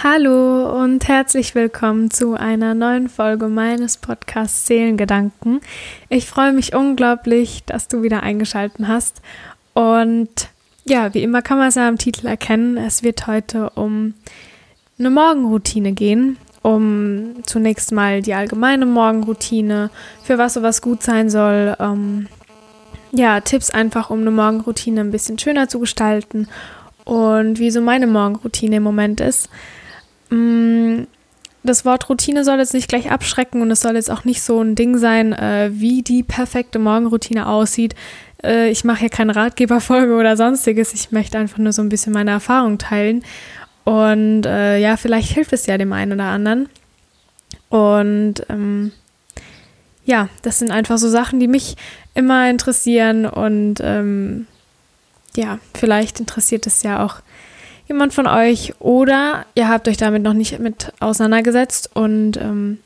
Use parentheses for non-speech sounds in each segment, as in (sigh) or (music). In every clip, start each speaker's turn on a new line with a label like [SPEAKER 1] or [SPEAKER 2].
[SPEAKER 1] Hallo und herzlich willkommen zu einer neuen Folge meines Podcasts Seelengedanken. Ich freue mich unglaublich, dass du wieder eingeschaltet hast. Und ja, wie immer kann man es ja am Titel erkennen. Es wird heute um eine Morgenroutine gehen. Um zunächst mal die allgemeine Morgenroutine, für was sowas gut sein soll. Ähm, ja, Tipps einfach, um eine Morgenroutine ein bisschen schöner zu gestalten und wie so meine Morgenroutine im Moment ist. Mm, das Wort Routine soll jetzt nicht gleich abschrecken und es soll jetzt auch nicht so ein Ding sein, äh, wie die perfekte Morgenroutine aussieht. Äh, ich mache hier keine Ratgeberfolge oder sonstiges. Ich möchte einfach nur so ein bisschen meine Erfahrung teilen. Und äh, ja, vielleicht hilft es ja dem einen oder anderen. Und ähm, ja, das sind einfach so Sachen, die mich immer interessieren. Und ähm, ja, vielleicht interessiert es ja auch jemand von euch oder ihr habt euch damit noch nicht mit auseinandergesetzt und ähm,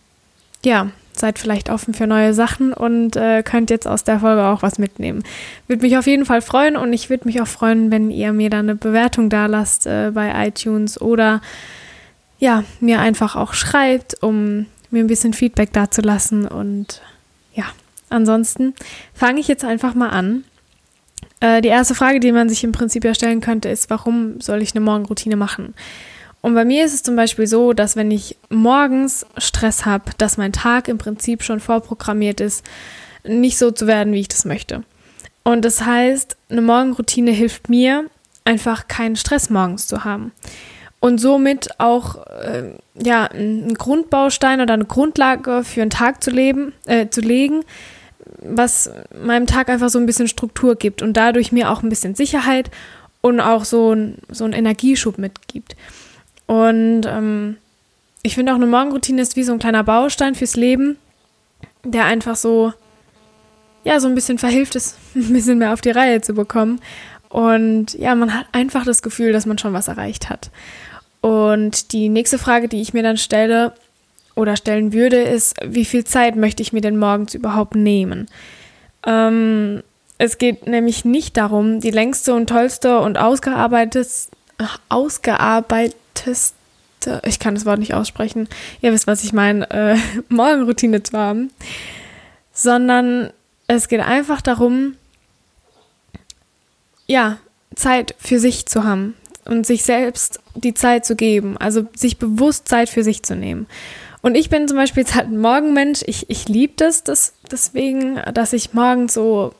[SPEAKER 1] ja, seid vielleicht offen für neue Sachen und äh, könnt jetzt aus der Folge auch was mitnehmen. Würde mich auf jeden Fall freuen und ich würde mich auch freuen, wenn ihr mir da eine Bewertung da lasst äh, bei iTunes oder ja, mir einfach auch schreibt, um mir ein bisschen Feedback dazulassen und ja, ansonsten fange ich jetzt einfach mal an die erste Frage, die man sich im Prinzip ja stellen könnte, ist, warum soll ich eine Morgenroutine machen? Und bei mir ist es zum Beispiel so, dass wenn ich morgens Stress habe, dass mein Tag im Prinzip schon vorprogrammiert ist, nicht so zu werden, wie ich das möchte. Und das heißt, eine Morgenroutine hilft mir, einfach keinen Stress morgens zu haben. Und somit auch äh, ja, einen Grundbaustein oder eine Grundlage für einen Tag zu leben, äh, zu legen, was meinem Tag einfach so ein bisschen Struktur gibt und dadurch mir auch ein bisschen Sicherheit und auch so, ein, so einen Energieschub mitgibt. Und ähm, ich finde auch eine Morgenroutine ist wie so ein kleiner Baustein fürs Leben, der einfach so, ja, so ein bisschen verhilft ist, (laughs) ein bisschen mehr auf die Reihe zu bekommen. Und ja, man hat einfach das Gefühl, dass man schon was erreicht hat. Und die nächste Frage, die ich mir dann stelle, oder stellen würde, ist, wie viel Zeit möchte ich mir denn morgens überhaupt nehmen? Ähm, es geht nämlich nicht darum, die längste und tollste und ausgearbeitetste, ausgearbeiteste, ich kann das Wort nicht aussprechen, ihr wisst, was ich meine, äh, (laughs) Morgenroutine zu haben, sondern es geht einfach darum, ja, Zeit für sich zu haben und sich selbst die Zeit zu geben, also sich bewusst Zeit für sich zu nehmen. Und ich bin zum Beispiel jetzt halt ein Morgenmensch. Ich, ich liebe das, das deswegen, dass ich morgens so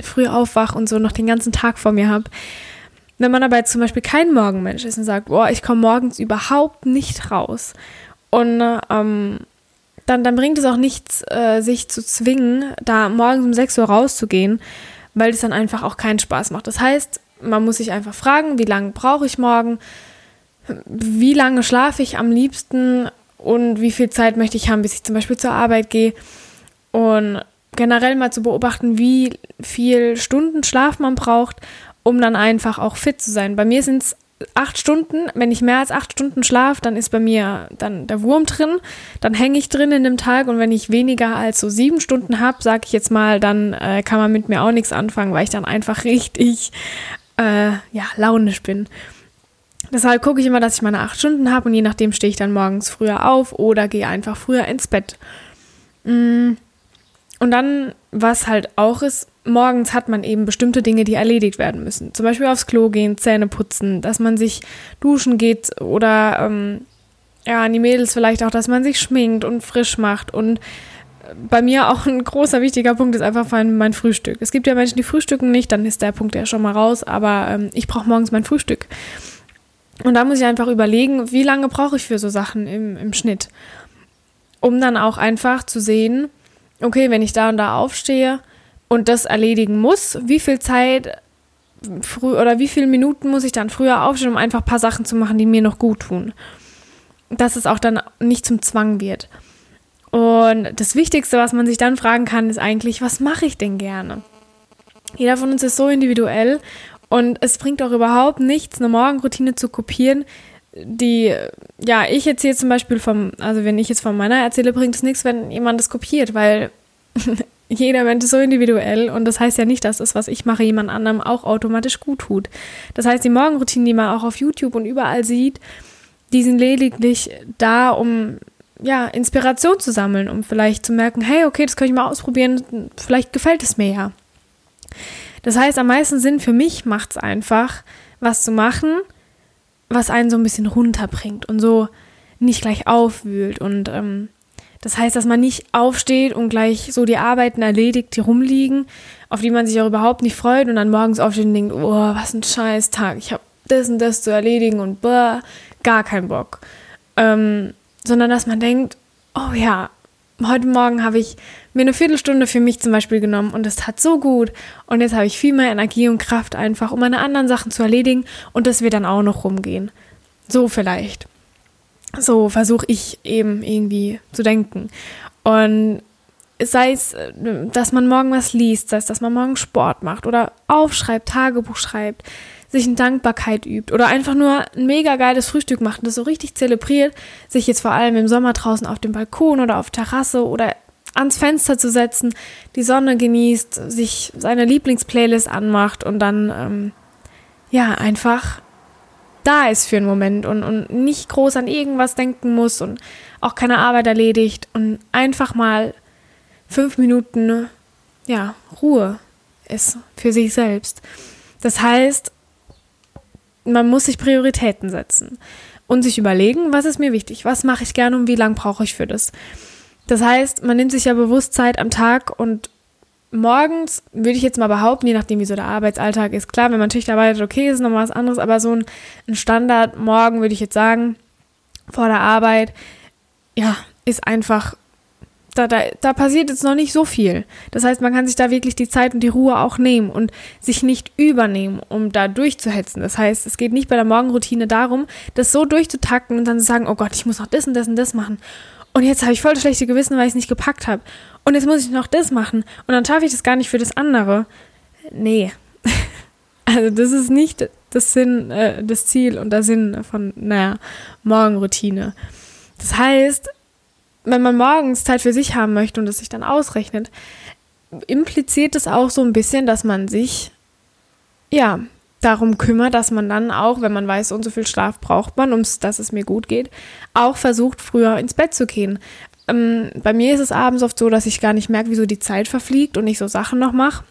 [SPEAKER 1] früh aufwache und so noch den ganzen Tag vor mir habe. Wenn man aber jetzt zum Beispiel kein Morgenmensch ist und sagt, boah, ich komme morgens überhaupt nicht raus. Und ähm, dann, dann bringt es auch nichts, äh, sich zu zwingen, da morgens um 6 Uhr rauszugehen, weil es dann einfach auch keinen Spaß macht. Das heißt, man muss sich einfach fragen, wie lange brauche ich morgen, wie lange schlafe ich am liebsten und wie viel Zeit möchte ich haben, bis ich zum Beispiel zur Arbeit gehe. Und generell mal zu beobachten, wie viel Stunden Schlaf man braucht, um dann einfach auch fit zu sein. Bei mir sind es acht Stunden. Wenn ich mehr als acht Stunden schlafe, dann ist bei mir dann der Wurm drin. Dann hänge ich drin in dem Tag. Und wenn ich weniger als so sieben Stunden habe, sage ich jetzt mal, dann äh, kann man mit mir auch nichts anfangen, weil ich dann einfach (laughs) richtig äh, ja, launisch bin. Deshalb gucke ich immer, dass ich meine acht Stunden habe und je nachdem stehe ich dann morgens früher auf oder gehe einfach früher ins Bett. Mm. Und dann, was halt auch ist, morgens hat man eben bestimmte Dinge, die erledigt werden müssen. Zum Beispiel aufs Klo gehen, Zähne putzen, dass man sich duschen geht oder ähm, ja, an die Mädels vielleicht auch, dass man sich schminkt und frisch macht. Und bei mir auch ein großer wichtiger Punkt ist einfach mein Frühstück. Es gibt ja Menschen, die frühstücken nicht, dann ist der Punkt ja schon mal raus, aber ähm, ich brauche morgens mein Frühstück. Und da muss ich einfach überlegen, wie lange brauche ich für so Sachen im, im Schnitt. Um dann auch einfach zu sehen, okay, wenn ich da und da aufstehe und das erledigen muss, wie viel Zeit früh oder wie viele Minuten muss ich dann früher aufstehen, um einfach ein paar Sachen zu machen, die mir noch gut tun. Dass es auch dann nicht zum Zwang wird. Und das Wichtigste, was man sich dann fragen kann, ist eigentlich, was mache ich denn gerne? Jeder von uns ist so individuell und es bringt auch überhaupt nichts, eine Morgenroutine zu kopieren, die, ja, ich hier zum Beispiel vom, also wenn ich jetzt von meiner erzähle, bringt es nichts, wenn jemand das kopiert, weil (laughs) jeder Mensch ist so individuell und das heißt ja nicht, dass das, was ich mache, jemand anderem auch automatisch gut tut. Das heißt, die Morgenroutine, die man auch auf YouTube und überall sieht, die sind lediglich da, um ja, Inspiration zu sammeln, um vielleicht zu merken, hey, okay, das kann ich mal ausprobieren, vielleicht gefällt es mir ja. Das heißt, am meisten Sinn für mich macht es einfach, was zu machen, was einen so ein bisschen runterbringt und so nicht gleich aufwühlt. Und ähm, das heißt, dass man nicht aufsteht und gleich so die Arbeiten erledigt, die rumliegen, auf die man sich auch überhaupt nicht freut und dann morgens aufsteht und denkt, oh, was ein scheiß Tag, ich habe das und das zu erledigen und boah, gar keinen Bock. Ähm, sondern dass man denkt, oh ja, heute Morgen habe ich mir eine Viertelstunde für mich zum Beispiel genommen und es tat so gut und jetzt habe ich viel mehr Energie und Kraft einfach, um meine anderen Sachen zu erledigen und das wird dann auch noch rumgehen. So vielleicht. So versuche ich eben irgendwie zu denken. Und sei es, dass man morgen was liest, sei es, dass man morgen Sport macht oder aufschreibt, Tagebuch schreibt, sich in Dankbarkeit übt oder einfach nur ein mega geiles Frühstück macht und das so richtig zelebriert, sich jetzt vor allem im Sommer draußen auf dem Balkon oder auf Terrasse oder ans Fenster zu setzen, die Sonne genießt, sich seine Lieblingsplaylist anmacht und dann ähm, ja einfach da ist für einen Moment und, und nicht groß an irgendwas denken muss und auch keine Arbeit erledigt und einfach mal fünf Minuten ja, Ruhe ist für sich selbst. Das heißt, man muss sich Prioritäten setzen und sich überlegen, was ist mir wichtig, was mache ich gerne und wie lange brauche ich für das. Das heißt, man nimmt sich ja bewusst Zeit am Tag und morgens würde ich jetzt mal behaupten, je nachdem wie so der Arbeitsalltag ist, klar, wenn man Schicht arbeitet, okay, ist nochmal was anderes, aber so ein, ein Standard morgen würde ich jetzt sagen, vor der Arbeit, ja, ist einfach da, da, da passiert jetzt noch nicht so viel. Das heißt, man kann sich da wirklich die Zeit und die Ruhe auch nehmen und sich nicht übernehmen, um da durchzuhetzen. Das heißt, es geht nicht bei der Morgenroutine darum, das so durchzutacken und dann zu sagen, oh Gott, ich muss noch das und das und das machen. Und jetzt habe ich voll das schlechte Gewissen, weil ich es nicht gepackt habe. Und jetzt muss ich noch das machen. Und dann schaffe ich das gar nicht für das andere. Nee. (laughs) Also das ist nicht das Sinn, äh, das Ziel und der Sinn von, naja, Morgenroutine. Das heißt, wenn man morgens Zeit für sich haben möchte und es sich dann ausrechnet, impliziert es auch so ein bisschen, dass man sich, ja, darum kümmert, dass man dann auch, wenn man weiß, und so viel Schlaf braucht man, um dass es mir gut geht, auch versucht, früher ins Bett zu gehen. Ähm, bei mir ist es abends oft so, dass ich gar nicht merke, wieso die Zeit verfliegt und ich so Sachen noch mache.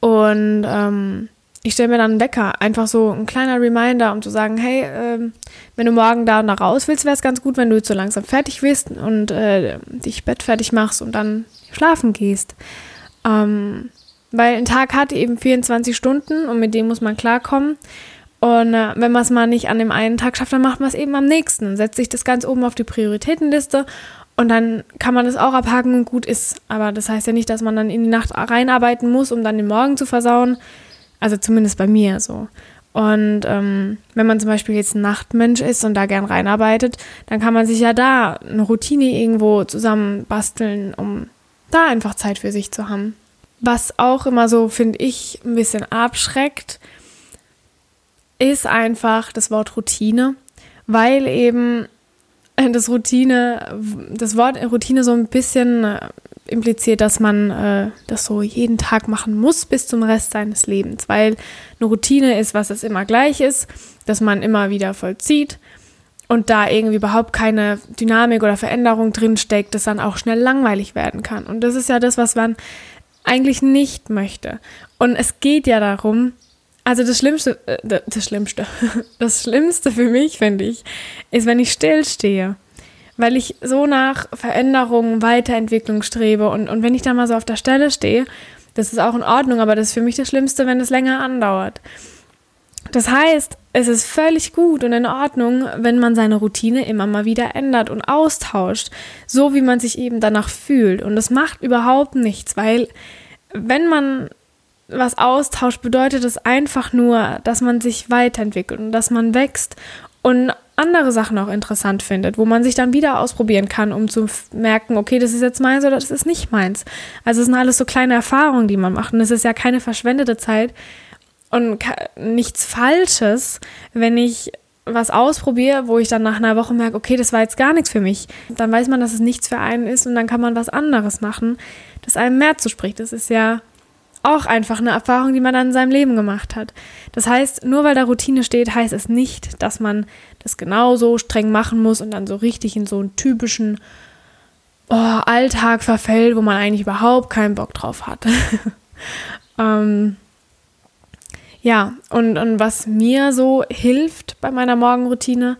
[SPEAKER 1] Und ähm, ich stelle mir dann einen Wecker, einfach so ein kleiner Reminder, um zu sagen, hey, ähm, wenn du morgen da und da raus willst, wäre es ganz gut, wenn du jetzt so langsam fertig bist und äh, dich Bett fertig machst und dann schlafen gehst. Ähm, weil ein Tag hat eben 24 Stunden und mit dem muss man klarkommen. Und äh, wenn man es mal nicht an dem einen Tag schafft, dann macht man es eben am nächsten. Setzt sich das ganz oben auf die Prioritätenliste und dann kann man es auch abhaken und gut ist. Aber das heißt ja nicht, dass man dann in die Nacht reinarbeiten muss, um dann den Morgen zu versauen. Also zumindest bei mir so. Und ähm, wenn man zum Beispiel jetzt ein Nachtmensch ist und da gern reinarbeitet, dann kann man sich ja da eine Routine irgendwo zusammen basteln, um da einfach Zeit für sich zu haben. Was auch immer so, finde ich, ein bisschen abschreckt, ist einfach das Wort Routine, weil eben das Routine, das Wort Routine so ein bisschen impliziert, dass man äh, das so jeden Tag machen muss bis zum Rest seines Lebens, weil eine Routine ist, was es immer gleich ist, dass man immer wieder vollzieht und da irgendwie überhaupt keine Dynamik oder Veränderung drin steckt, das dann auch schnell langweilig werden kann. Und das ist ja das, was man eigentlich nicht möchte. Und es geht ja darum, also das Schlimmste, äh, das Schlimmste, (laughs) das Schlimmste für mich, finde ich, ist, wenn ich stillstehe. Weil ich so nach Veränderung, Weiterentwicklung strebe. Und, und wenn ich da mal so auf der Stelle stehe, das ist auch in Ordnung, aber das ist für mich das Schlimmste, wenn es länger andauert. Das heißt, es ist völlig gut und in Ordnung, wenn man seine Routine immer mal wieder ändert und austauscht, so wie man sich eben danach fühlt. Und das macht überhaupt nichts, weil wenn man was austauscht, bedeutet es einfach nur, dass man sich weiterentwickelt und dass man wächst und andere Sachen auch interessant findet, wo man sich dann wieder ausprobieren kann, um zu merken, okay, das ist jetzt meins oder das ist nicht meins. Also es sind alles so kleine Erfahrungen, die man macht und es ist ja keine verschwendete Zeit und nichts Falsches, wenn ich was ausprobiere, wo ich dann nach einer Woche merke, okay, das war jetzt gar nichts für mich. Dann weiß man, dass es nichts für einen ist und dann kann man was anderes machen, das einem mehr zuspricht. Das ist ja auch einfach eine Erfahrung, die man dann in seinem Leben gemacht hat. Das heißt, nur weil da Routine steht, heißt es nicht, dass man das genauso streng machen muss und dann so richtig in so einen typischen oh, Alltag verfällt, wo man eigentlich überhaupt keinen Bock drauf hat. (laughs) ähm, ja, und, und was mir so hilft bei meiner Morgenroutine,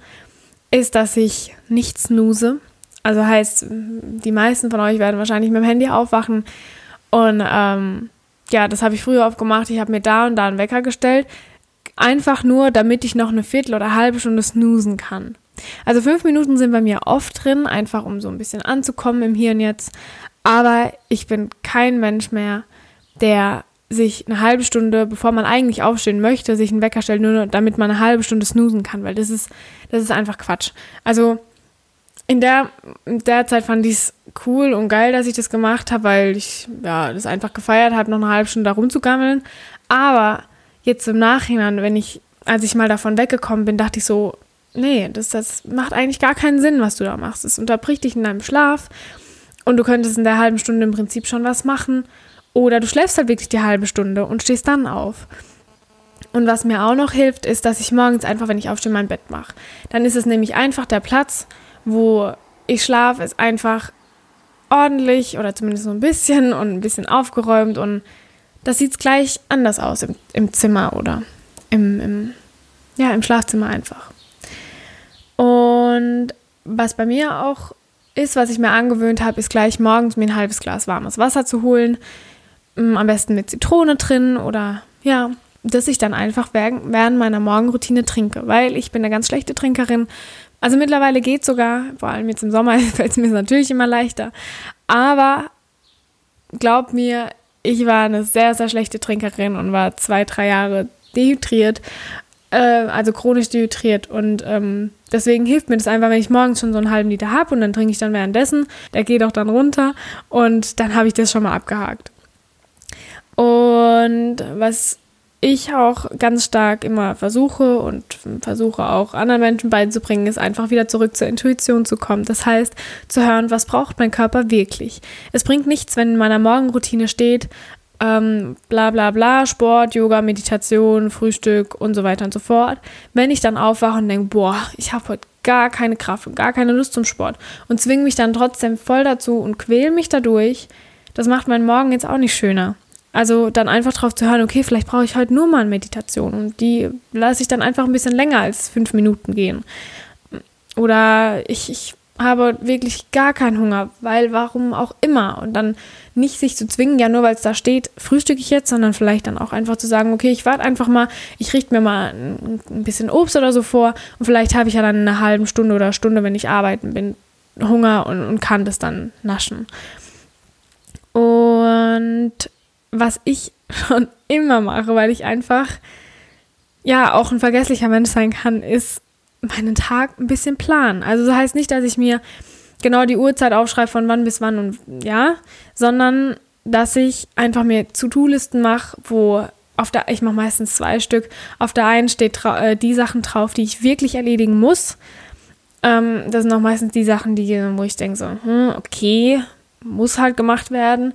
[SPEAKER 1] ist, dass ich nicht snooze. Also heißt, die meisten von euch werden wahrscheinlich mit dem Handy aufwachen. Und ähm, ja, das habe ich früher oft gemacht. Ich habe mir da und da einen Wecker gestellt. Einfach nur, damit ich noch eine Viertel oder halbe Stunde snoosen kann. Also fünf Minuten sind bei mir oft drin, einfach um so ein bisschen anzukommen im Hier und Jetzt. Aber ich bin kein Mensch mehr, der sich eine halbe Stunde, bevor man eigentlich aufstehen möchte, sich einen Wecker stellt, nur damit man eine halbe Stunde snoosen kann, weil das ist, das ist einfach Quatsch. Also in der, in der Zeit fand ich es cool und geil, dass ich das gemacht habe, weil ich ja, das einfach gefeiert habe, noch eine halbe Stunde da rumzugammeln. Aber jetzt im Nachhinein, wenn ich, als ich mal davon weggekommen bin, dachte ich so, nee, das, das macht eigentlich gar keinen Sinn, was du da machst. Es unterbricht dich in deinem Schlaf und du könntest in der halben Stunde im Prinzip schon was machen. Oder du schläfst halt wirklich die halbe Stunde und stehst dann auf. Und was mir auch noch hilft, ist, dass ich morgens einfach, wenn ich aufstehe, mein Bett mache. Dann ist es nämlich einfach der Platz, wo ich schlafe, ist einfach ordentlich oder zumindest so ein bisschen und ein bisschen aufgeräumt und das sieht gleich anders aus im, im Zimmer oder im, im, ja, im Schlafzimmer einfach. Und was bei mir auch ist, was ich mir angewöhnt habe, ist gleich morgens mir ein halbes Glas warmes Wasser zu holen. Mm, am besten mit Zitrone drin oder ja, dass ich dann einfach während meiner Morgenroutine trinke, weil ich bin eine ganz schlechte Trinkerin. Also mittlerweile geht sogar, vor allem jetzt im Sommer (laughs) fällt es mir natürlich immer leichter. Aber glaub mir, ich war eine sehr, sehr schlechte Trinkerin und war zwei, drei Jahre dehydriert, äh, also chronisch dehydriert. Und ähm, deswegen hilft mir das einfach, wenn ich morgens schon so einen halben Liter habe und dann trinke ich dann währenddessen. Der geht auch dann runter und dann habe ich das schon mal abgehakt. Und was ich auch ganz stark immer versuche und versuche auch anderen Menschen beizubringen, ist einfach wieder zurück zur Intuition zu kommen. Das heißt, zu hören, was braucht mein Körper wirklich. Es bringt nichts, wenn in meiner Morgenroutine steht, ähm, bla bla bla, Sport, Yoga, Meditation, Frühstück und so weiter und so fort. Wenn ich dann aufwache und denke, boah, ich habe heute gar keine Kraft und gar keine Lust zum Sport und zwinge mich dann trotzdem voll dazu und quäle mich dadurch, das macht meinen Morgen jetzt auch nicht schöner. Also dann einfach drauf zu hören, okay, vielleicht brauche ich heute nur mal eine Meditation und die lasse ich dann einfach ein bisschen länger als fünf Minuten gehen. Oder ich, ich habe wirklich gar keinen Hunger, weil warum auch immer. Und dann nicht sich zu zwingen, ja nur weil es da steht, frühstücke ich jetzt, sondern vielleicht dann auch einfach zu sagen, okay, ich warte einfach mal, ich richte mir mal ein, ein bisschen Obst oder so vor und vielleicht habe ich ja dann eine halbe Stunde oder Stunde, wenn ich arbeiten bin, Hunger und, und kann das dann naschen. Und was ich schon immer mache, weil ich einfach ja auch ein vergesslicher Mensch sein kann, ist meinen Tag ein bisschen planen. Also das heißt nicht, dass ich mir genau die Uhrzeit aufschreibe von wann bis wann und ja, sondern dass ich einfach mir To-Do-Listen mache, wo auf der, ich mache meistens zwei Stück, auf der einen steht äh, die Sachen drauf, die ich wirklich erledigen muss. Ähm, das sind auch meistens die Sachen, die, wo ich denke so, hm, okay, muss halt gemacht werden.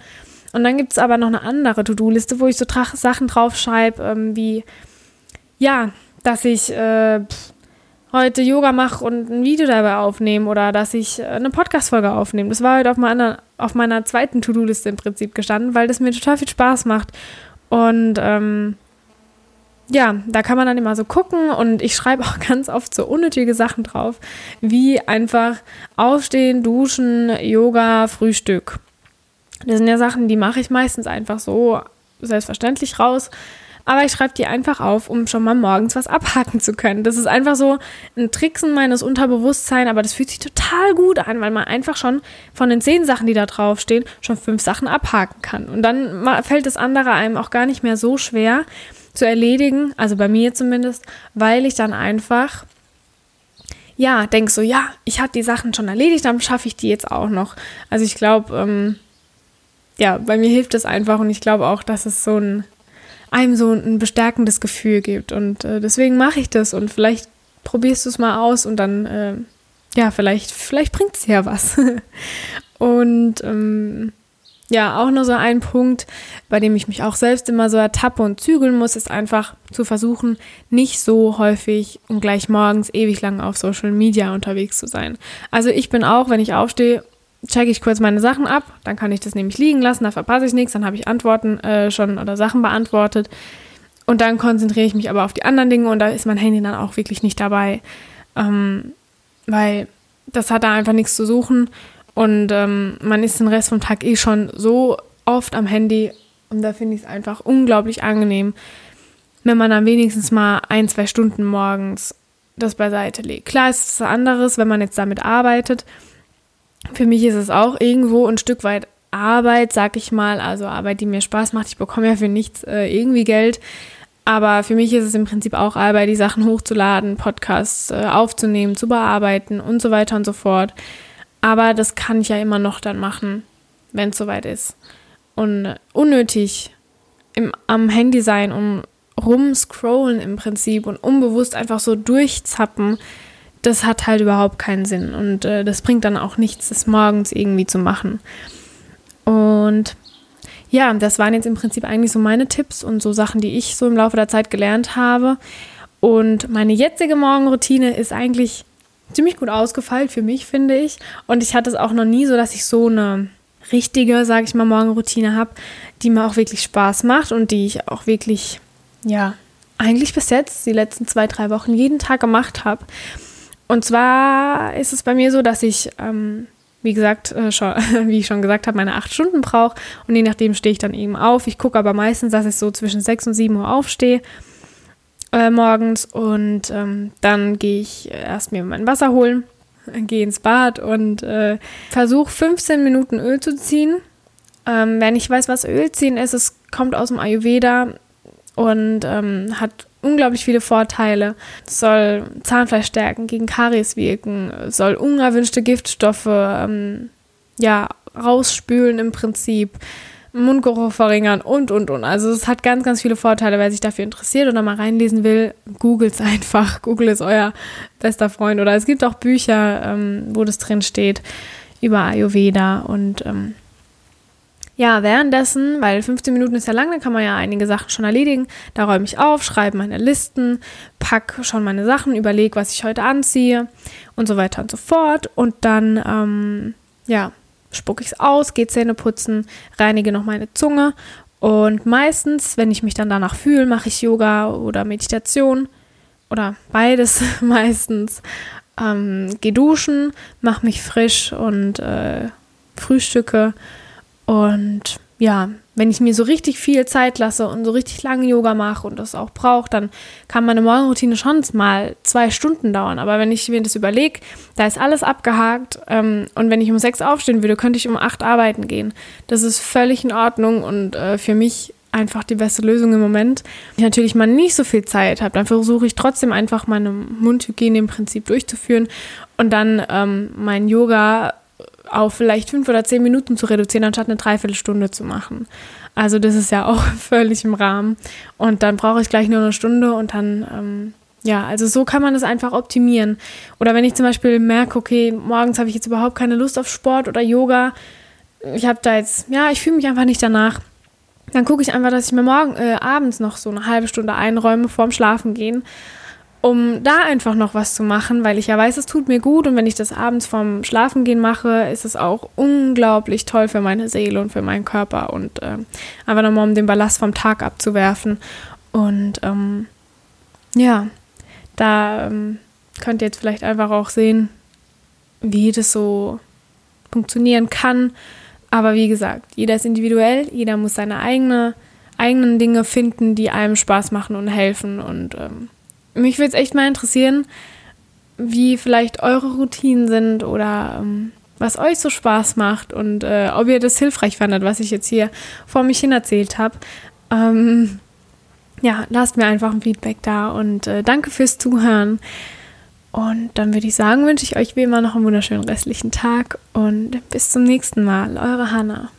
[SPEAKER 1] Und dann gibt es aber noch eine andere To-Do-Liste, wo ich so Sachen draufschreibe, ähm, wie, ja, dass ich äh, heute Yoga mache und ein Video dabei aufnehme oder dass ich äh, eine Podcast-Folge aufnehme. Das war heute auf meiner, auf meiner zweiten To-Do-Liste im Prinzip gestanden, weil das mir total viel Spaß macht. Und ähm, ja, da kann man dann immer so gucken und ich schreibe (laughs) auch ganz oft so unnötige Sachen drauf, wie einfach aufstehen, duschen, Yoga, Frühstück. Das sind ja Sachen, die mache ich meistens einfach so selbstverständlich raus. Aber ich schreibe die einfach auf, um schon mal morgens was abhaken zu können. Das ist einfach so ein Tricksen meines Unterbewusstseins, aber das fühlt sich total gut an, weil man einfach schon von den zehn Sachen, die da draufstehen, schon fünf Sachen abhaken kann. Und dann fällt das andere einem auch gar nicht mehr so schwer zu erledigen, also bei mir zumindest, weil ich dann einfach ja, denke so, ja, ich habe die Sachen schon erledigt, dann schaffe ich die jetzt auch noch. Also ich glaube, ähm, ja, bei mir hilft es einfach und ich glaube auch, dass es so ein, einem so ein bestärkendes Gefühl gibt. Und äh, deswegen mache ich das und vielleicht probierst du es mal aus und dann, äh, ja, vielleicht, vielleicht bringt es ja was. (laughs) und ähm, ja, auch nur so ein Punkt, bei dem ich mich auch selbst immer so ertappe und zügeln muss, ist einfach zu versuchen, nicht so häufig und gleich morgens ewig lang auf Social Media unterwegs zu sein. Also ich bin auch, wenn ich aufstehe, checke ich kurz meine Sachen ab, dann kann ich das nämlich liegen lassen, da verpasse ich nichts, dann habe ich Antworten äh, schon oder Sachen beantwortet. Und dann konzentriere ich mich aber auf die anderen Dinge und da ist mein Handy dann auch wirklich nicht dabei. Ähm, weil das hat da einfach nichts zu suchen. Und ähm, man ist den Rest vom Tag eh schon so oft am Handy. Und da finde ich es einfach unglaublich angenehm, wenn man dann wenigstens mal ein, zwei Stunden morgens das beiseite legt. Klar ist es anderes, wenn man jetzt damit arbeitet. Für mich ist es auch irgendwo ein Stück weit Arbeit, sag ich mal. Also Arbeit, die mir Spaß macht. Ich bekomme ja für nichts äh, irgendwie Geld. Aber für mich ist es im Prinzip auch Arbeit, die Sachen hochzuladen, Podcasts äh, aufzunehmen, zu bearbeiten und so weiter und so fort. Aber das kann ich ja immer noch dann machen, wenn es soweit ist. Und unnötig im, am Handy sein und rumscrollen im Prinzip und unbewusst einfach so durchzappen, das hat halt überhaupt keinen Sinn. Und äh, das bringt dann auch nichts, das morgens irgendwie zu machen. Und ja, das waren jetzt im Prinzip eigentlich so meine Tipps und so Sachen, die ich so im Laufe der Zeit gelernt habe. Und meine jetzige Morgenroutine ist eigentlich ziemlich gut ausgefeilt für mich, finde ich. Und ich hatte es auch noch nie so, dass ich so eine richtige, sage ich mal, Morgenroutine habe, die mir auch wirklich Spaß macht und die ich auch wirklich, ja, eigentlich bis jetzt, die letzten zwei, drei Wochen, jeden Tag gemacht habe. Und zwar ist es bei mir so, dass ich, ähm, wie gesagt, äh, schon, (laughs) wie ich schon gesagt habe, meine acht Stunden brauche und je nachdem stehe ich dann eben auf. Ich gucke aber meistens, dass ich so zwischen sechs und sieben Uhr aufstehe äh, morgens und ähm, dann gehe ich erst mir mein Wasser holen, (laughs) gehe ins Bad und äh, versuche 15 Minuten Öl zu ziehen. Ähm, wer nicht weiß, was Öl ziehen ist, es kommt aus dem Ayurveda und ähm, hat unglaublich viele Vorteile. Es soll Zahnfleisch stärken, gegen Karies wirken, soll unerwünschte Giftstoffe ähm, ja, rausspülen im Prinzip. Mundgeruch verringern und, und, und. Also es hat ganz, ganz viele Vorteile. Wer sich dafür interessiert oder mal reinlesen will, googelt es einfach. (laughs) Google ist euer bester Freund. Oder es gibt auch Bücher, ähm, wo das drin steht über Ayurveda. Und ähm, ja, währenddessen, weil 15 Minuten ist ja lang, dann kann man ja einige Sachen schon erledigen. Da räume ich auf, schreibe meine Listen, pack schon meine Sachen, überlege, was ich heute anziehe und so weiter und so fort. Und dann, ähm, ja, spucke ich es aus, gehe Zähne putzen, reinige noch meine Zunge und meistens, wenn ich mich dann danach fühle, mache ich Yoga oder Meditation oder beides (laughs) meistens. Ähm, gehe duschen, mache mich frisch und äh, frühstücke und ja, wenn ich mir so richtig viel Zeit lasse und so richtig lange Yoga mache und das auch brauche, dann kann meine Morgenroutine schon mal zwei Stunden dauern. Aber wenn ich mir das überlege, da ist alles abgehakt ähm, und wenn ich um sechs aufstehen würde, könnte ich um acht arbeiten gehen. Das ist völlig in Ordnung und äh, für mich einfach die beste Lösung im Moment. Wenn ich natürlich mal nicht so viel Zeit habe, dann versuche ich trotzdem einfach meine Mundhygiene im Prinzip durchzuführen und dann ähm, mein Yoga auf vielleicht fünf oder zehn Minuten zu reduzieren, anstatt eine Dreiviertelstunde zu machen. Also das ist ja auch (laughs) völlig im Rahmen. Und dann brauche ich gleich nur eine Stunde und dann, ähm, ja, also so kann man das einfach optimieren. Oder wenn ich zum Beispiel merke, okay, morgens habe ich jetzt überhaupt keine Lust auf Sport oder Yoga, ich habe da jetzt, ja, ich fühle mich einfach nicht danach, dann gucke ich einfach, dass ich mir morgen, äh, abends noch so eine halbe Stunde einräume vorm Schlafen gehen um da einfach noch was zu machen, weil ich ja weiß, es tut mir gut und wenn ich das abends vorm Schlafengehen mache, ist es auch unglaublich toll für meine Seele und für meinen Körper und äh, einfach nochmal um den Ballast vom Tag abzuwerfen. Und ähm, ja, da ähm, könnt ihr jetzt vielleicht einfach auch sehen, wie das so funktionieren kann. Aber wie gesagt, jeder ist individuell, jeder muss seine eigene, eigenen Dinge finden, die einem Spaß machen und helfen und ähm, mich würde es echt mal interessieren, wie vielleicht eure Routinen sind oder ähm, was euch so Spaß macht und äh, ob ihr das hilfreich fandet, was ich jetzt hier vor mich hin erzählt habe. Ähm, ja, lasst mir einfach ein Feedback da und äh, danke fürs Zuhören. Und dann würde ich sagen, wünsche ich euch wie immer noch einen wunderschönen restlichen Tag und bis zum nächsten Mal. Eure Hanna.